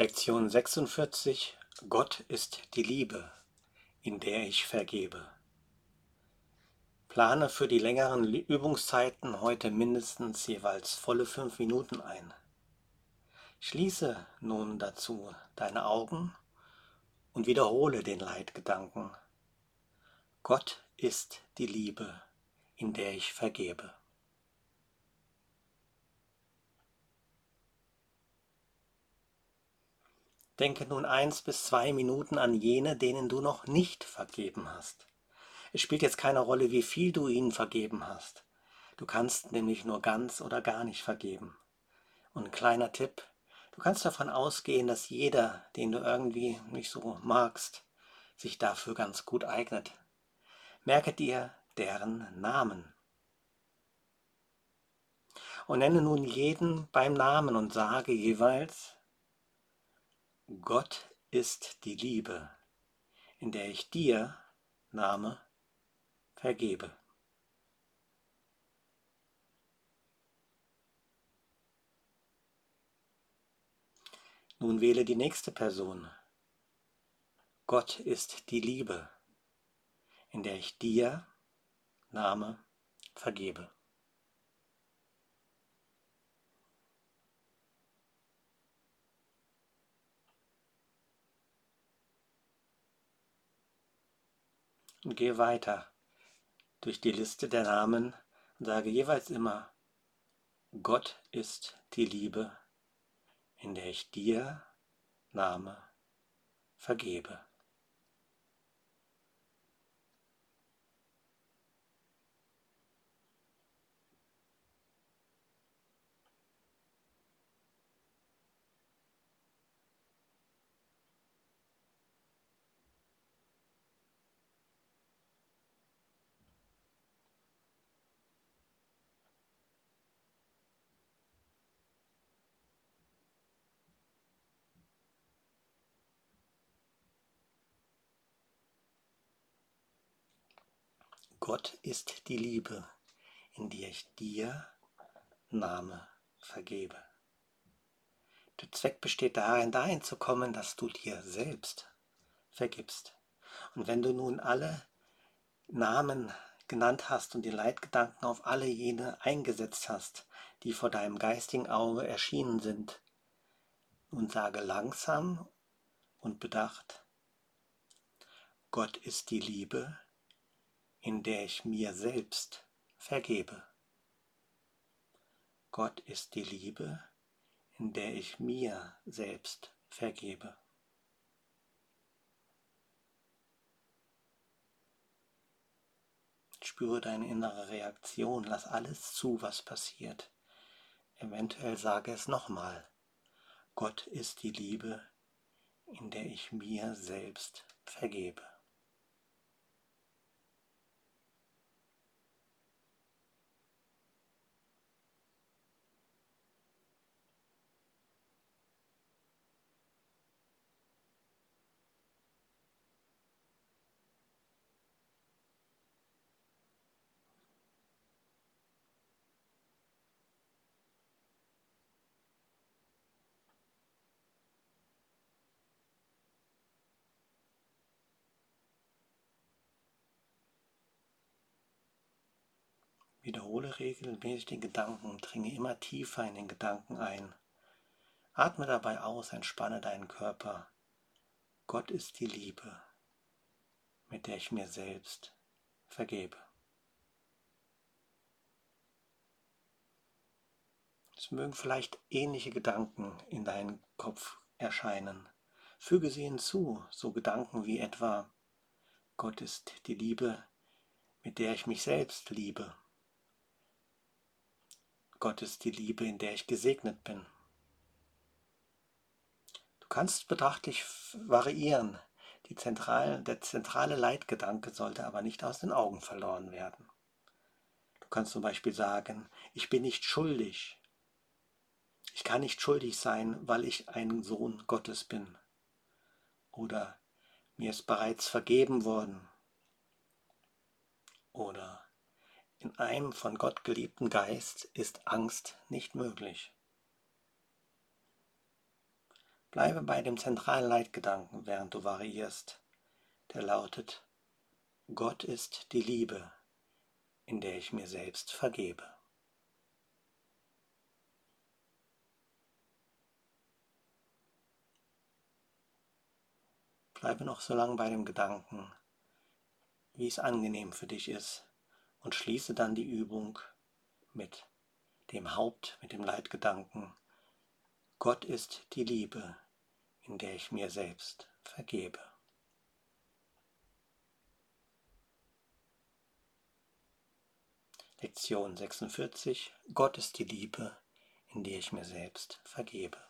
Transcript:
Lektion 46 Gott ist die Liebe, in der ich vergebe. Plane für die längeren Übungszeiten heute mindestens jeweils volle fünf Minuten ein. Schließe nun dazu deine Augen und wiederhole den Leitgedanken. Gott ist die Liebe, in der ich vergebe. Denke nun eins bis zwei Minuten an jene, denen du noch nicht vergeben hast. Es spielt jetzt keine Rolle, wie viel du ihnen vergeben hast. Du kannst nämlich nur ganz oder gar nicht vergeben. Und ein kleiner Tipp, du kannst davon ausgehen, dass jeder, den du irgendwie nicht so magst, sich dafür ganz gut eignet. Merke dir deren Namen. Und nenne nun jeden beim Namen und sage jeweils, Gott ist die Liebe, in der ich dir, Name, vergebe. Nun wähle die nächste Person. Gott ist die Liebe, in der ich dir, Name, vergebe. Und gehe weiter durch die Liste der Namen und sage jeweils immer, Gott ist die Liebe, in der ich dir, Name, vergebe. Gott ist die Liebe, in der ich dir, Name, vergebe. Der Zweck besteht darin, dahin zu kommen, dass du dir selbst vergibst. Und wenn du nun alle Namen genannt hast und die Leitgedanken auf alle jene eingesetzt hast, die vor deinem geistigen Auge erschienen sind, nun sage langsam und bedacht, Gott ist die Liebe, in der ich mir selbst vergebe. Gott ist die Liebe, in der ich mir selbst vergebe. Spüre deine innere Reaktion, lass alles zu, was passiert. Eventuell sage es nochmal. Gott ist die Liebe, in der ich mir selbst vergebe. Wiederhole regelmäßig den Gedanken, dringe immer tiefer in den Gedanken ein. Atme dabei aus, entspanne deinen Körper. Gott ist die Liebe, mit der ich mir selbst vergebe. Es mögen vielleicht ähnliche Gedanken in deinen Kopf erscheinen. Füge sie hinzu, so Gedanken wie etwa, Gott ist die Liebe, mit der ich mich selbst liebe. Gott ist die Liebe, in der ich gesegnet bin. Du kannst betrachtlich variieren. Zentral, der zentrale Leitgedanke sollte aber nicht aus den Augen verloren werden. Du kannst zum Beispiel sagen, ich bin nicht schuldig. Ich kann nicht schuldig sein, weil ich ein Sohn Gottes bin. Oder mir ist bereits vergeben worden. Oder in einem von Gott geliebten Geist ist Angst nicht möglich. Bleibe bei dem zentralen Leitgedanken, während du variierst, der lautet, Gott ist die Liebe, in der ich mir selbst vergebe. Bleibe noch so lange bei dem Gedanken, wie es angenehm für dich ist und schließe dann die Übung mit dem Haupt, mit dem Leitgedanken, Gott ist die Liebe, in der ich mir selbst vergebe. Lektion 46. Gott ist die Liebe, in der ich mir selbst vergebe.